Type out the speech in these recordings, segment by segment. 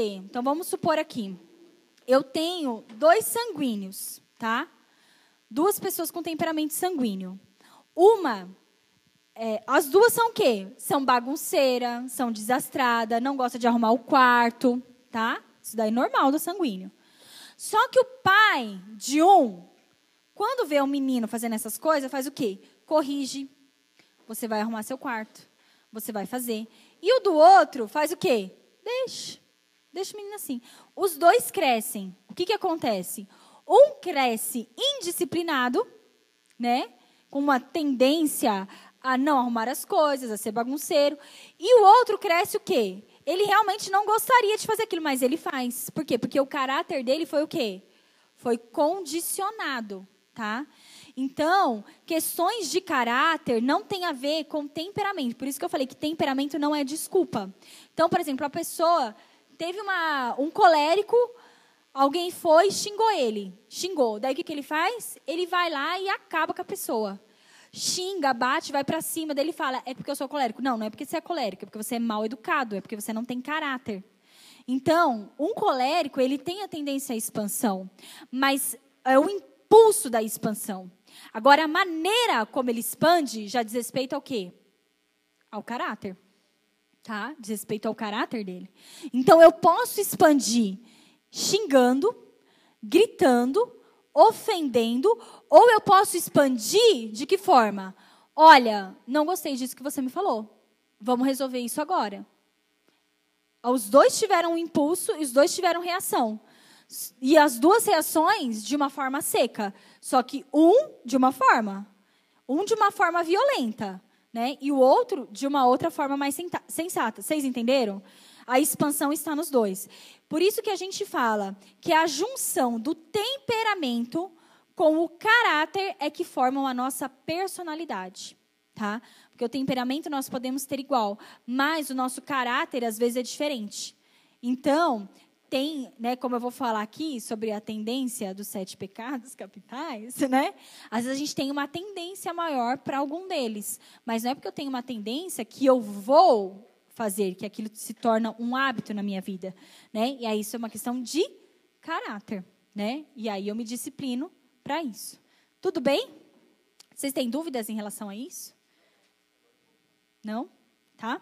Então vamos supor aqui, eu tenho dois sanguíneos, tá? Duas pessoas com temperamento sanguíneo. Uma, é, as duas são o quê? São bagunceira, são desastrada, não gosta de arrumar o quarto, tá? Isso daí é normal do sanguíneo. Só que o pai de um, quando vê um menino fazendo essas coisas, faz o quê? Corrige. Você vai arrumar seu quarto. Você vai fazer. E o do outro faz o quê? Deixa. Deixa o menino assim. Os dois crescem. O que, que acontece? Um cresce indisciplinado, né? Com uma tendência a não arrumar as coisas, a ser bagunceiro. E o outro cresce o quê? Ele realmente não gostaria de fazer aquilo, mas ele faz. Por quê? Porque o caráter dele foi o quê? Foi condicionado, tá? Então, questões de caráter não tem a ver com temperamento. Por isso que eu falei que temperamento não é desculpa. Então, por exemplo, a pessoa teve uma, um colérico, alguém foi e xingou ele. Xingou. Daí o que, que ele faz? Ele vai lá e acaba com a pessoa. Xinga, bate, vai para cima. Daí ele fala: é porque eu sou colérico. Não, não é porque você é colérico, é porque você é mal educado, é porque você não tem caráter. Então, um colérico, ele tem a tendência à expansão, mas é o impulso da expansão. Agora, a maneira como ele expande já diz respeito ao quê? Ao caráter. Tá? Diz respeito ao caráter dele. Então, eu posso expandir xingando, gritando, ofendendo, ou eu posso expandir de que forma? Olha, não gostei disso que você me falou. Vamos resolver isso agora. Os dois tiveram um impulso e os dois tiveram reação. E as duas reações de uma forma seca. Só que um de uma forma. Um de uma forma violenta. Né? E o outro de uma outra forma mais sensata. Vocês entenderam? A expansão está nos dois. Por isso que a gente fala que a junção do temperamento com o caráter é que formam a nossa personalidade. Tá? Porque o temperamento nós podemos ter igual, mas o nosso caráter às vezes é diferente. Então, tem, né, como eu vou falar aqui sobre a tendência dos sete pecados capitais, né? Às vezes a gente tem uma tendência maior para algum deles, mas não é porque eu tenho uma tendência que eu vou fazer, que aquilo se torna um hábito na minha vida, né? E aí isso é uma questão de caráter, né? E aí eu me disciplino para isso. Tudo bem? Vocês têm dúvidas em relação a isso? Não? Tá?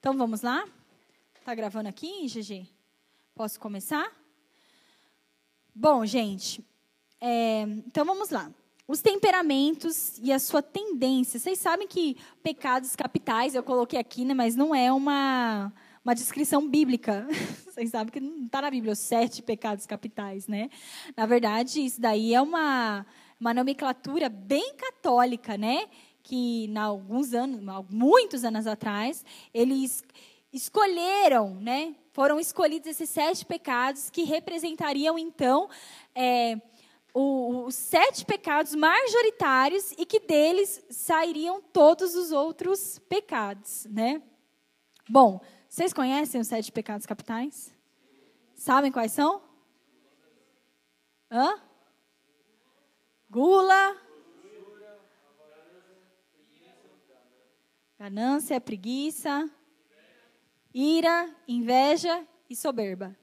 Então vamos lá? Tá gravando aqui, GG? Posso começar? Bom, gente, é, então vamos lá. Os temperamentos e a sua tendência. Vocês sabem que pecados capitais eu coloquei aqui, né, mas não é uma, uma descrição bíblica. Vocês sabem que não está na Bíblia os sete pecados capitais, né? Na verdade, isso daí é uma, uma nomenclatura bem católica, né? Que, há alguns anos, muitos anos atrás, eles escolheram, né? Foram escolhidos esses sete pecados que representariam, então, é, os sete pecados majoritários e que deles sairiam todos os outros pecados, né? Bom, vocês conhecem os sete pecados capitais? Sabem quais são? Hã? Gula. Ganância, preguiça ira, inveja e soberba.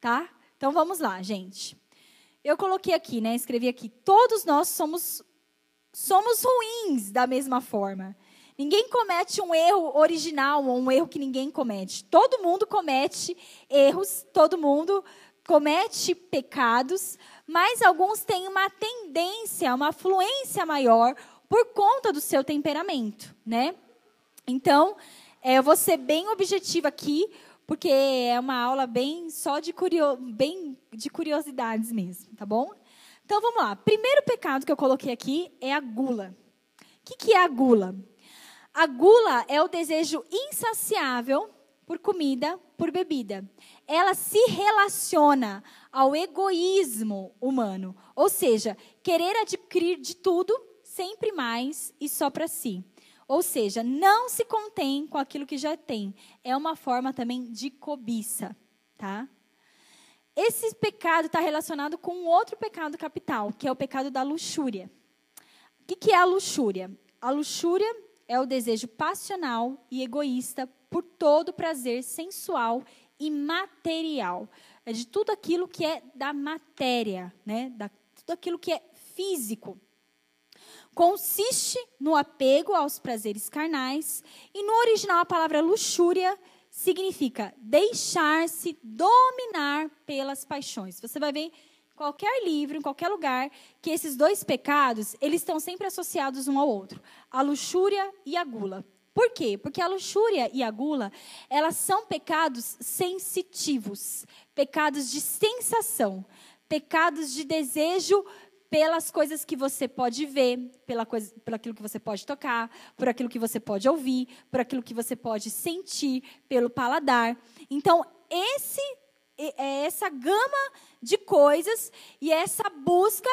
Tá? Então vamos lá, gente. Eu coloquei aqui, né? Escrevi aqui. Todos nós somos somos ruins da mesma forma. Ninguém comete um erro original ou um erro que ninguém comete. Todo mundo comete erros, todo mundo comete pecados, mas alguns têm uma tendência, uma fluência maior por conta do seu temperamento, né? Então, é, eu vou ser bem objetiva aqui, porque é uma aula bem só de, curio, bem de curiosidades mesmo, tá bom? Então vamos lá. Primeiro pecado que eu coloquei aqui é a gula. O que, que é a gula? A gula é o desejo insaciável por comida, por bebida. Ela se relaciona ao egoísmo humano, ou seja, querer adquirir de tudo, sempre mais e só para si. Ou seja, não se contém com aquilo que já tem. É uma forma também de cobiça, tá? Esse pecado está relacionado com outro pecado capital, que é o pecado da luxúria. O que é a luxúria? A luxúria é o desejo passional e egoísta por todo prazer sensual imaterial. É de tudo aquilo que é da matéria, né? Da, tudo aquilo que é físico. Consiste no apego aos prazeres carnais, e no original a palavra luxúria significa deixar-se dominar pelas paixões. Você vai ver em qualquer livro, em qualquer lugar, que esses dois pecados, eles estão sempre associados um ao outro. A luxúria e a gula. Por quê? Porque a luxúria e a gula, elas são pecados sensitivos, pecados de sensação, pecados de desejo pelas coisas que você pode ver, pela coisa, por aquilo que você pode tocar, por aquilo que você pode ouvir, por aquilo que você pode sentir, pelo paladar. Então, esse é essa gama de coisas e essa busca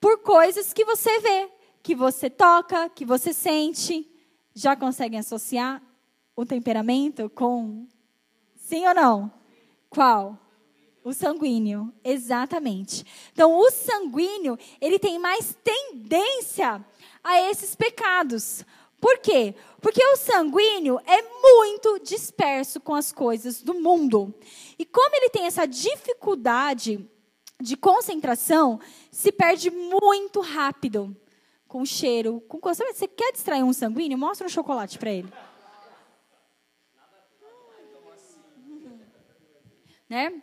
por coisas que você vê, que você toca, que você sente já conseguem associar o temperamento com. Sim ou não? Qual? O sanguíneo, exatamente. Então, o sanguíneo, ele tem mais tendência a esses pecados. Por quê? Porque o sanguíneo é muito disperso com as coisas do mundo. E como ele tem essa dificuldade de concentração, se perde muito rápido com cheiro, com coisa. Você quer distrair um sanguíneo? Mostra um chocolate para ele. Né?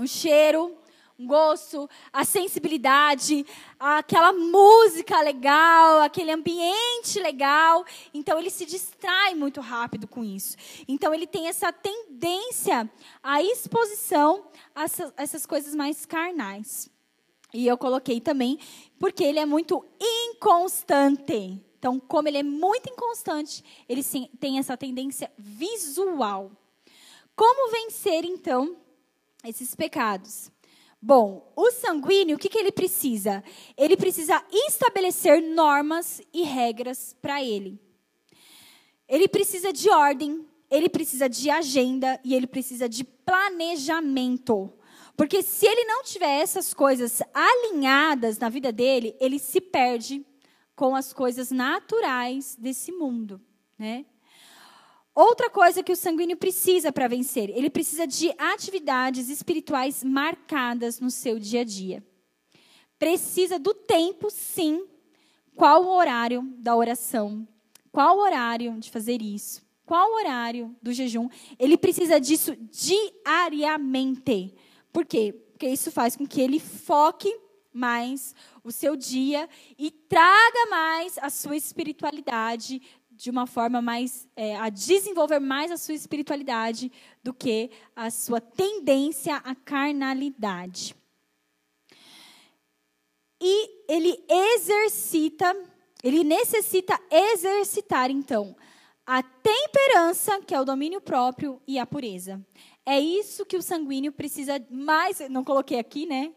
Um cheiro, um gosto, a sensibilidade, aquela música legal, aquele ambiente legal. Então ele se distrai muito rápido com isso. Então ele tem essa tendência à exposição a essas coisas mais carnais. E eu coloquei também porque ele é muito inconstante. Então, como ele é muito inconstante, ele tem essa tendência visual. Como vencer, então, esses pecados? Bom, o sanguíneo, o que, que ele precisa? Ele precisa estabelecer normas e regras para ele. Ele precisa de ordem, ele precisa de agenda e ele precisa de planejamento. Porque se ele não tiver essas coisas alinhadas na vida dele, ele se perde com as coisas naturais desse mundo, né? Outra coisa que o sanguíneo precisa para vencer, ele precisa de atividades espirituais marcadas no seu dia a dia. Precisa do tempo, sim. Qual o horário da oração? Qual o horário de fazer isso? Qual o horário do jejum? Ele precisa disso diariamente. Por quê? Porque isso faz com que ele foque mais o seu dia e traga mais a sua espiritualidade de uma forma mais é, a desenvolver mais a sua espiritualidade do que a sua tendência à carnalidade. E ele exercita, ele necessita exercitar então a temperança, que é o domínio próprio, e a pureza. É isso que o sanguíneo precisa mais. Não coloquei aqui, né?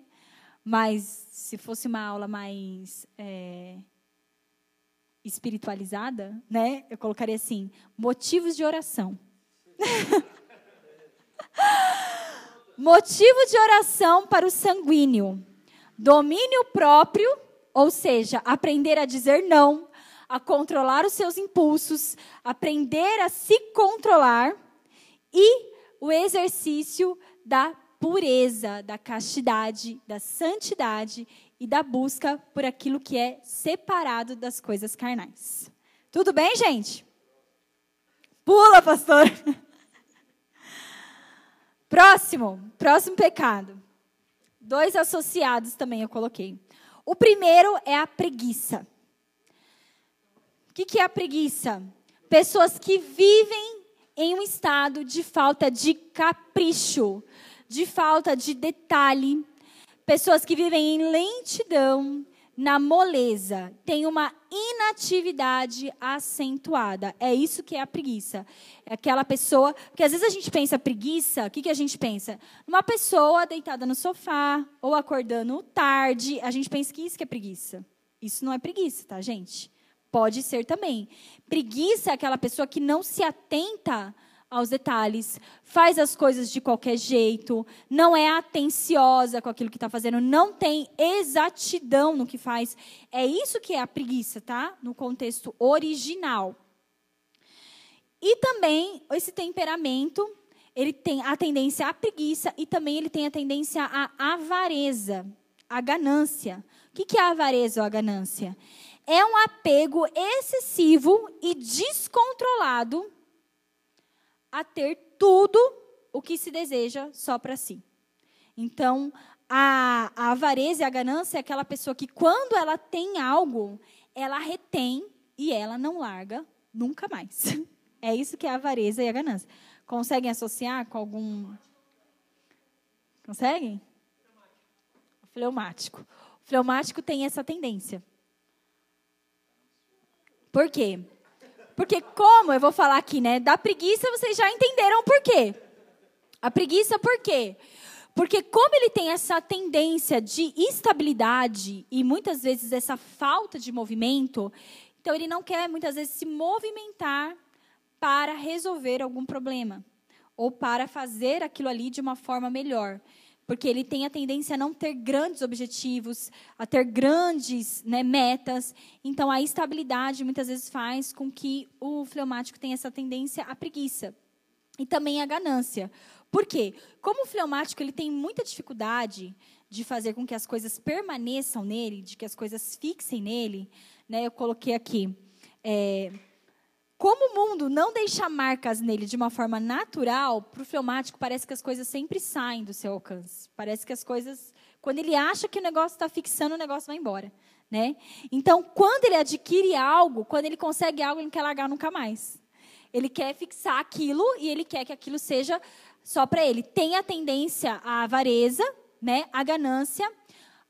Mas se fosse uma aula mais é, espiritualizada, né? Eu colocaria assim: motivos de oração. Motivo de oração para o sanguíneo. Domínio próprio, ou seja, aprender a dizer não, a controlar os seus impulsos, aprender a se controlar e o exercício da pureza, da castidade, da santidade e da busca por aquilo que é separado das coisas carnais. Tudo bem, gente? Pula, pastor. Próximo, próximo pecado. Dois associados também eu coloquei. O primeiro é a preguiça. O que, que é a preguiça? Pessoas que vivem em um estado de falta de capricho, de falta de detalhe. Pessoas que vivem em lentidão, na moleza, tem uma inatividade acentuada. É isso que é a preguiça. É aquela pessoa. Porque às vezes a gente pensa preguiça, o que, que a gente pensa? Uma pessoa deitada no sofá ou acordando tarde. A gente pensa que isso que é preguiça. Isso não é preguiça, tá, gente? Pode ser também. Preguiça é aquela pessoa que não se atenta aos detalhes, faz as coisas de qualquer jeito, não é atenciosa com aquilo que está fazendo, não tem exatidão no que faz. É isso que é a preguiça, tá? No contexto original. E também esse temperamento, ele tem a tendência à preguiça e também ele tem a tendência à avareza, à ganância. O que é a avareza ou a ganância? É um apego excessivo e descontrolado a ter tudo o que se deseja só para si. Então, a, a avareza e a ganância é aquela pessoa que, quando ela tem algo, ela retém e ela não larga nunca mais. É isso que é a avareza e a ganância. Conseguem associar com algum. Conseguem? Fleumático. O fleumático tem essa tendência. Por quê? Porque, como eu vou falar aqui, né? Da preguiça, vocês já entenderam por quê. A preguiça, por quê? Porque como ele tem essa tendência de instabilidade e muitas vezes essa falta de movimento, então ele não quer muitas vezes se movimentar para resolver algum problema ou para fazer aquilo ali de uma forma melhor. Porque ele tem a tendência a não ter grandes objetivos, a ter grandes né, metas. Então, a estabilidade muitas vezes faz com que o fleumático tenha essa tendência à preguiça. E também à ganância. Por quê? Como o fleumático ele tem muita dificuldade de fazer com que as coisas permaneçam nele, de que as coisas fixem nele, né? Eu coloquei aqui. É, como o mundo não deixa marcas nele de uma forma natural, para o fleumático parece que as coisas sempre saem do seu alcance. Parece que as coisas, quando ele acha que o negócio está fixando, o negócio vai embora. Né? Então, quando ele adquire algo, quando ele consegue algo, ele não quer largar nunca mais. Ele quer fixar aquilo e ele quer que aquilo seja só para ele. Tem a tendência à avareza, né, à ganância,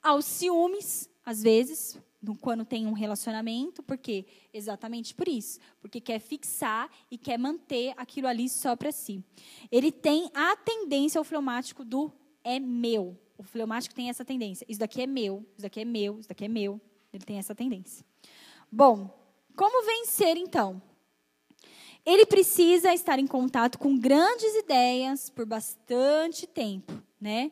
aos ciúmes, às vezes, quando tem um relacionamento, por quê? Exatamente por isso, porque quer fixar e quer manter aquilo ali só para si. Ele tem a tendência ao fleumático do é meu. O fleumático tem essa tendência. Isso daqui é meu, isso daqui é meu, isso daqui é meu. Ele tem essa tendência. Bom, como vencer então? Ele precisa estar em contato com grandes ideias por bastante tempo, né?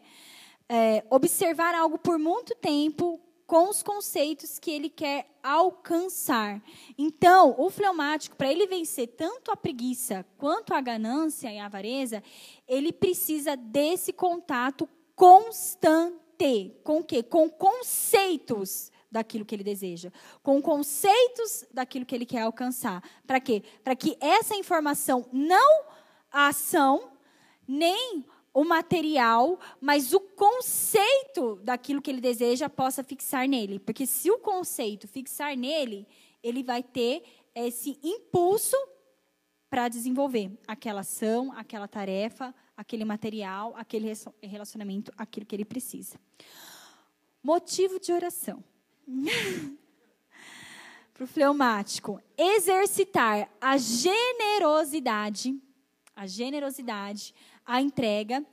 É, observar algo por muito tempo com os conceitos que ele quer alcançar. Então, o fleumático, para ele vencer tanto a preguiça quanto a ganância e a avareza, ele precisa desse contato constante. Com o quê? Com conceitos daquilo que ele deseja, com conceitos daquilo que ele quer alcançar. Para quê? Para que essa informação, não a ação, nem o material, mas o conceito daquilo que ele deseja possa fixar nele. Porque se o conceito fixar nele, ele vai ter esse impulso para desenvolver aquela ação, aquela tarefa, aquele material, aquele relacionamento, aquilo que ele precisa. Motivo de oração. Para o fleumático, exercitar a generosidade, a generosidade, a entrega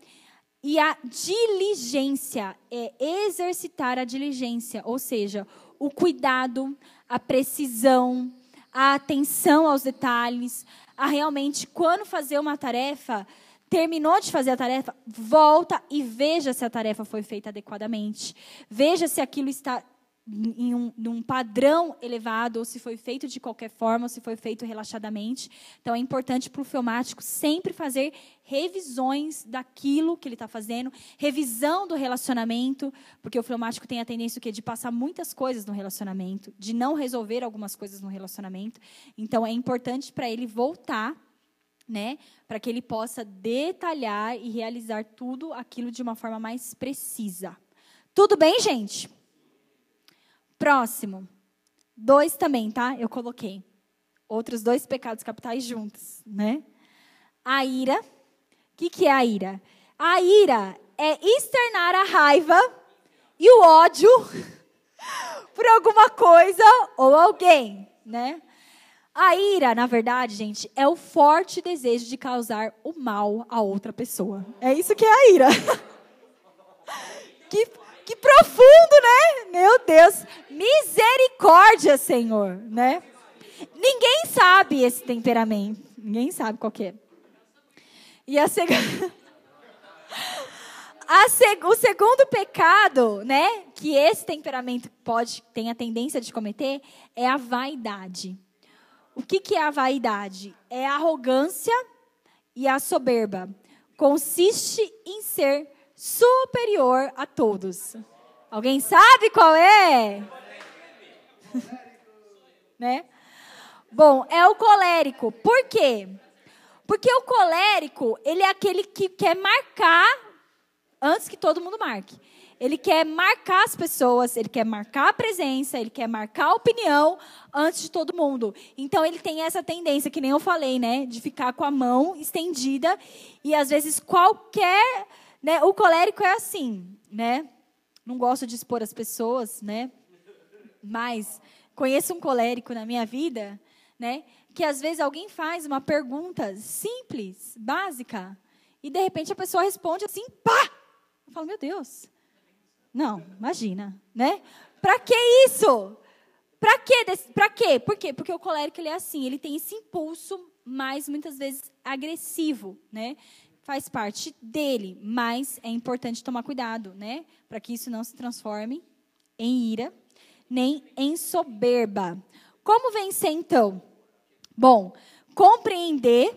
e a diligência é exercitar a diligência, ou seja, o cuidado, a precisão, a atenção aos detalhes, a realmente quando fazer uma tarefa, terminou de fazer a tarefa, volta e veja se a tarefa foi feita adequadamente. Veja se aquilo está em um, um, padrão elevado, ou se foi feito de qualquer forma, ou se foi feito relaxadamente. Então, é importante para o filmático sempre fazer revisões daquilo que ele está fazendo, revisão do relacionamento, porque o filmático tem a tendência de passar muitas coisas no relacionamento, de não resolver algumas coisas no relacionamento. Então, é importante para ele voltar, né, para que ele possa detalhar e realizar tudo aquilo de uma forma mais precisa. Tudo bem, gente? Próximo. Dois também, tá? Eu coloquei. Outros dois pecados capitais juntos, né? A ira. O que, que é a ira? A ira é externar a raiva e o ódio por alguma coisa ou alguém, né? A ira, na verdade, gente, é o forte desejo de causar o mal a outra pessoa. É isso que é a ira. que que profundo, né? Meu Deus. Misericórdia, Senhor, né? Ninguém sabe esse temperamento. Ninguém sabe qual é. E a segunda... Seg... o segundo pecado, né, que esse temperamento pode tem a tendência de cometer é a vaidade. O que, que é a vaidade? É a arrogância e a soberba. consiste em ser superior a todos. Alguém sabe qual é? né? Bom, é o colérico. Por quê? Porque o colérico, ele é aquele que quer marcar antes que todo mundo marque. Ele quer marcar as pessoas, ele quer marcar a presença, ele quer marcar a opinião antes de todo mundo. Então ele tem essa tendência, que nem eu falei, né, de ficar com a mão estendida e às vezes qualquer, né, o colérico é assim, né? Não gosto de expor as pessoas, né? Mas conheço um colérico na minha vida, né, que às vezes alguém faz uma pergunta simples, básica, e de repente a pessoa responde assim, pá! Eu falo, meu Deus, não, imagina, né? Para que isso? Para quê? Para quê? Por quê? Porque o colérico ele é assim, ele tem esse impulso mais muitas vezes agressivo, né? Faz parte dele, mas é importante tomar cuidado, né? Para que isso não se transforme em ira, nem em soberba. Como vencer então? Bom, compreender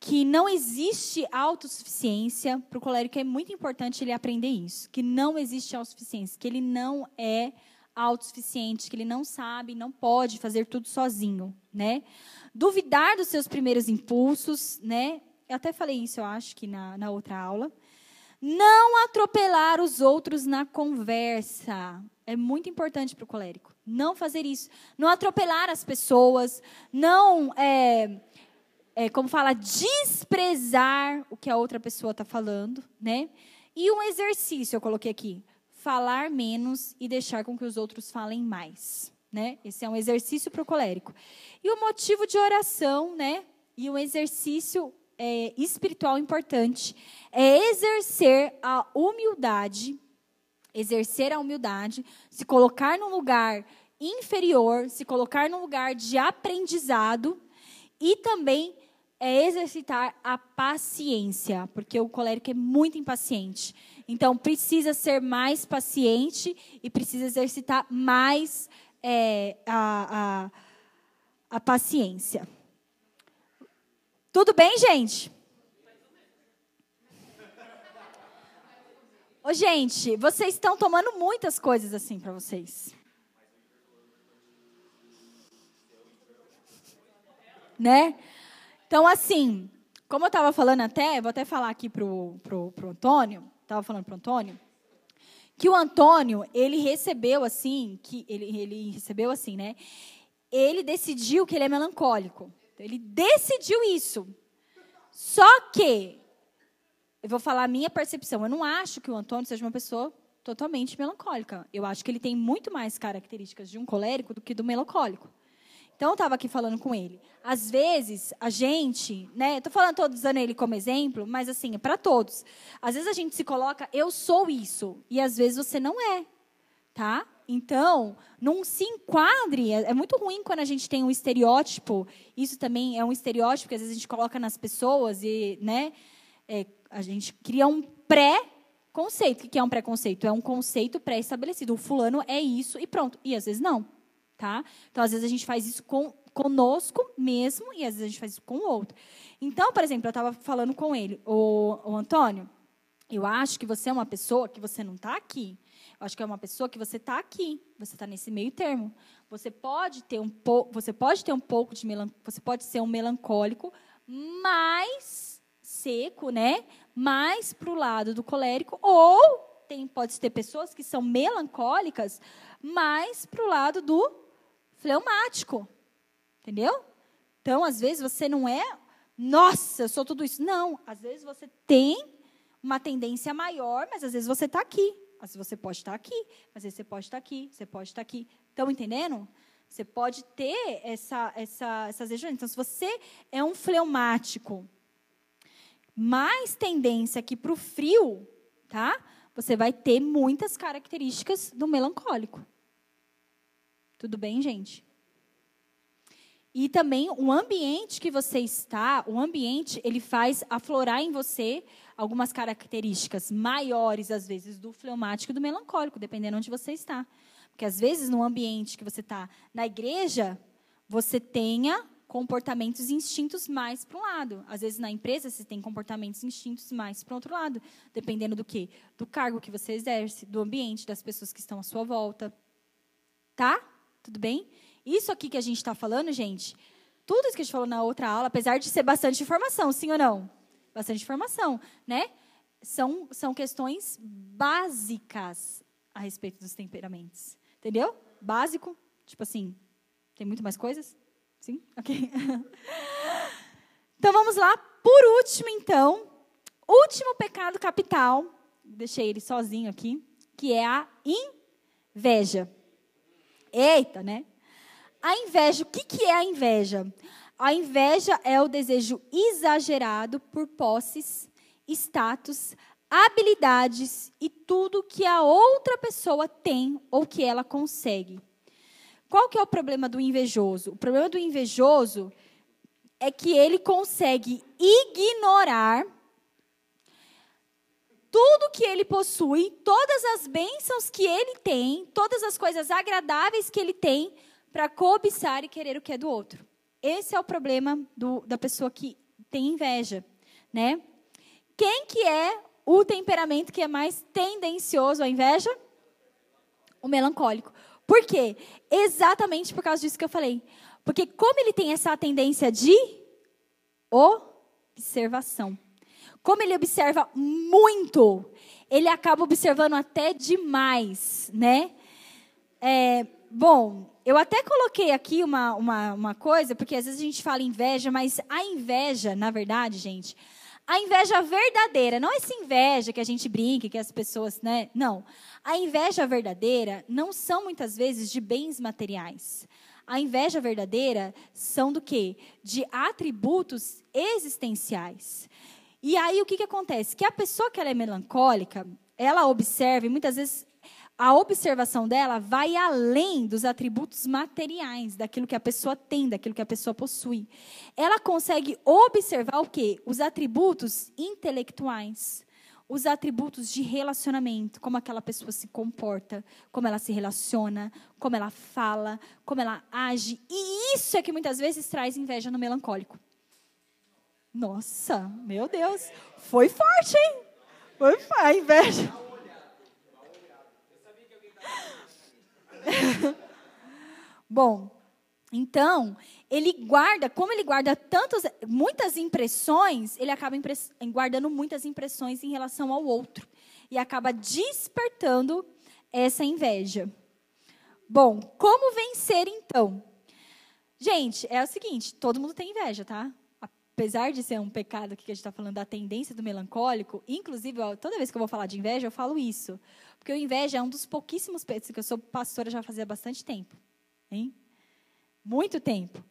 que não existe autossuficiência. Para o colérico é muito importante ele aprender isso, que não existe autossuficiência, que ele não é autossuficiente, que ele não sabe, não pode fazer tudo sozinho, né? Duvidar dos seus primeiros impulsos, né? Eu até falei isso, eu acho que na, na outra aula. Não atropelar os outros na conversa. É muito importante para o colérico. Não fazer isso. Não atropelar as pessoas. Não é, é, como fala, desprezar o que a outra pessoa está falando, né? E um exercício eu coloquei aqui: falar menos e deixar com que os outros falem mais, né? Esse é um exercício para o colérico. E o motivo de oração, né? E um exercício é, espiritual importante é exercer a humildade, exercer a humildade, se colocar num lugar inferior, se colocar num lugar de aprendizado e também é exercitar a paciência, porque o colérico é muito impaciente. Então, precisa ser mais paciente e precisa exercitar mais é, a, a, a paciência. Tudo bem, gente? Ô, gente, vocês estão tomando muitas coisas assim para vocês. Né? Então, assim, como eu estava falando até, vou até falar aqui pro, pro, pro Antônio, estava falando pro Antônio, que o Antônio, ele recebeu assim, que ele, ele recebeu assim, né? Ele decidiu que ele é melancólico. Ele decidiu isso. Só que, eu vou falar a minha percepção, eu não acho que o Antônio seja uma pessoa totalmente melancólica. Eu acho que ele tem muito mais características de um colérico do que do melancólico. Então, eu estava aqui falando com ele. Às vezes, a gente, né? Estou falando, estou usando ele como exemplo, mas assim, é para todos. Às vezes a gente se coloca, eu sou isso, e às vezes você não é, tá? Então, não se enquadre. É, é muito ruim quando a gente tem um estereótipo. Isso também é um estereótipo que às vezes a gente coloca nas pessoas e, né? É, a gente cria um pré-conceito. O que é um pré-conceito? É um conceito pré-estabelecido. O fulano é isso e pronto. E às vezes não tá? Então, às vezes a gente faz isso com, conosco mesmo e às vezes a gente faz isso com o outro. Então, por exemplo, eu estava falando com ele, o, o Antônio, eu acho que você é uma pessoa que você não está aqui. Eu acho que é uma pessoa que você está aqui. Você está nesse meio termo. Você pode ter um pouco, você pode ter um pouco de melan, você pode ser um melancólico, mais seco, né? Mais para o lado do colérico, ou tem pode ter pessoas que são melancólicas, mais para o lado do fleumático. Entendeu? Então, às vezes, você não é, nossa, eu sou tudo isso. Não, às vezes você tem uma tendência maior, mas às vezes você está aqui. Às vezes você pode estar aqui, às vezes você pode estar aqui, você pode estar aqui. Estão entendendo? Você pode ter essa, essa, essas regiões. Então, se você é um fleumático, mais tendência aqui para o frio, tá? Você vai ter muitas características do melancólico. Tudo bem, gente? E também o ambiente que você está, o ambiente, ele faz aflorar em você algumas características maiores, às vezes, do fleumático e do melancólico, dependendo onde você está. Porque, às vezes, no ambiente que você está na igreja, você tenha comportamentos e instintos mais para um lado. Às vezes na empresa você tem comportamentos e instintos mais para o outro lado, dependendo do quê? Do cargo que você exerce, do ambiente, das pessoas que estão à sua volta. Tá? Tudo bem? Isso aqui que a gente está falando, gente, tudo isso que a gente falou na outra aula, apesar de ser bastante informação, sim ou não? Bastante informação, né? São, são questões básicas a respeito dos temperamentos. Entendeu? Básico, tipo assim, tem muito mais coisas? Sim? Ok. então vamos lá. Por último, então, último pecado capital, deixei ele sozinho aqui, que é a inveja. Eita, né? A inveja, o que, que é a inveja? A inveja é o desejo exagerado por posses, status, habilidades e tudo que a outra pessoa tem ou que ela consegue. Qual que é o problema do invejoso? O problema do invejoso é que ele consegue ignorar tudo que ele possui, todas as bênçãos que ele tem, todas as coisas agradáveis que ele tem, para cobiçar e querer o que é do outro. Esse é o problema do, da pessoa que tem inveja, né? Quem que é o temperamento que é mais tendencioso à inveja? O melancólico. Por quê? Exatamente por causa disso que eu falei. Porque como ele tem essa tendência de observação. Como ele observa muito, ele acaba observando até demais, né? É, bom, eu até coloquei aqui uma, uma, uma coisa, porque às vezes a gente fala inveja, mas a inveja, na verdade, gente, a inveja verdadeira, não essa inveja que a gente brinca, que as pessoas, né? Não. A inveja verdadeira não são muitas vezes de bens materiais. A inveja verdadeira são do quê? De atributos existenciais. E aí o que, que acontece? Que a pessoa que ela é melancólica, ela observa, e muitas vezes a observação dela vai além dos atributos materiais, daquilo que a pessoa tem, daquilo que a pessoa possui. Ela consegue observar o quê? Os atributos intelectuais, os atributos de relacionamento, como aquela pessoa se comporta, como ela se relaciona, como ela fala, como ela age. E isso é que muitas vezes traz inveja no melancólico. Nossa, meu Deus, foi forte, hein? Foi a inveja. Bom, então, ele guarda, como ele guarda tantas, muitas impressões, ele acaba impress, guardando muitas impressões em relação ao outro. E acaba despertando essa inveja. Bom, como vencer então? Gente, é o seguinte: todo mundo tem inveja, tá? Apesar de ser um pecado que a gente está falando da tendência do melancólico, inclusive, toda vez que eu vou falar de inveja, eu falo isso. Porque o inveja é um dos pouquíssimos pecos que eu sou pastora já fazia bastante tempo. Hein? Muito tempo.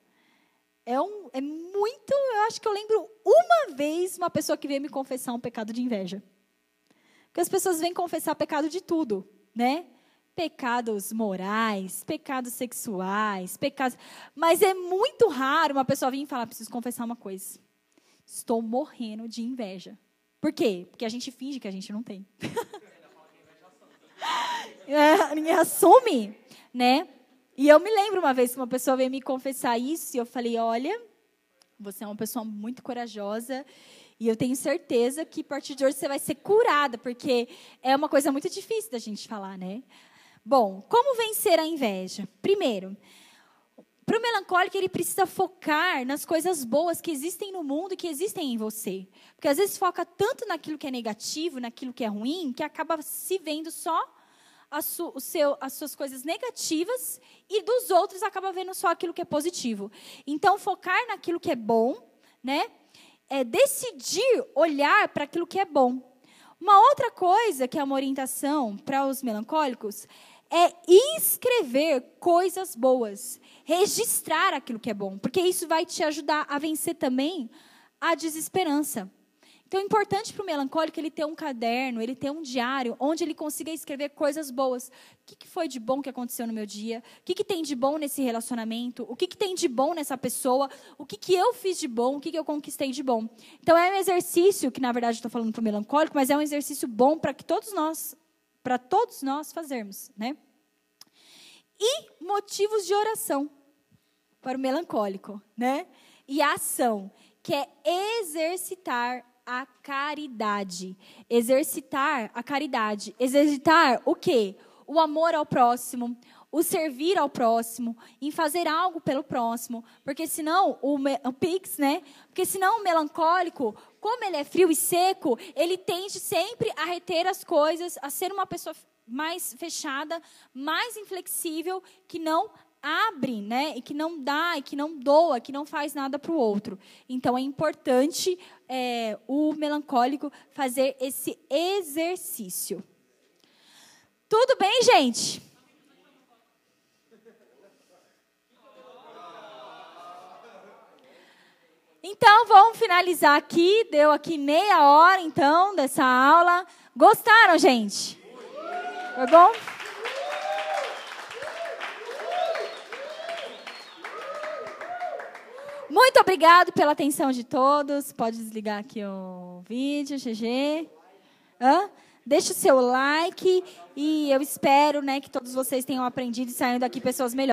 É, um, é muito. Eu acho que eu lembro uma vez uma pessoa que veio me confessar um pecado de inveja. Porque as pessoas vêm confessar pecado de tudo, né? Pecados morais, pecados sexuais, pecados. Mas é muito raro uma pessoa vir e falar: preciso confessar uma coisa. Estou morrendo de inveja. Por quê? Porque a gente finge que a gente não tem. é, ninguém assume, né? E eu me lembro uma vez que uma pessoa veio me confessar isso e eu falei: olha, você é uma pessoa muito corajosa e eu tenho certeza que a partir de hoje você vai ser curada, porque é uma coisa muito difícil da gente falar, né? Bom, como vencer a inveja? Primeiro, para o melancólico, ele precisa focar nas coisas boas que existem no mundo e que existem em você. Porque às vezes foca tanto naquilo que é negativo, naquilo que é ruim, que acaba se vendo só su, seu, as suas coisas negativas e dos outros acaba vendo só aquilo que é positivo. Então, focar naquilo que é bom, né? É decidir olhar para aquilo que é bom. Uma outra coisa que é uma orientação para os melancólicos é escrever coisas boas, registrar aquilo que é bom, porque isso vai te ajudar a vencer também a desesperança. Então, é importante para o melancólico ele ter um caderno, ele ter um diário, onde ele consiga escrever coisas boas. O que, que foi de bom que aconteceu no meu dia? O que, que tem de bom nesse relacionamento? O que, que tem de bom nessa pessoa? O que, que eu fiz de bom? O que, que eu conquistei de bom? Então, é um exercício, que na verdade estou falando para o melancólico, mas é um exercício bom para que todos nós, para todos nós fazermos. Né? E motivos de oração. para o melancólico, né? E a ação, que é exercitar a caridade. Exercitar a caridade. Exercitar o quê? O amor ao próximo, o servir ao próximo, em fazer algo pelo próximo, porque senão o, o pix, né? Porque senão o melancólico, como ele é frio e seco, ele tende sempre a reter as coisas, a ser uma pessoa mais fechada, mais inflexível, que não abre, né? E que não dá, e que não doa, que não faz nada para o outro. Então é importante é, o melancólico fazer esse exercício. Tudo bem, gente? Então, vamos finalizar aqui. Deu aqui meia hora, então, dessa aula. Gostaram, gente? Foi bom? Muito obrigado pela atenção de todos. Pode desligar aqui o vídeo, GG. Hã? Deixe o seu like e eu espero né, que todos vocês tenham aprendido e saindo daqui pessoas melhores.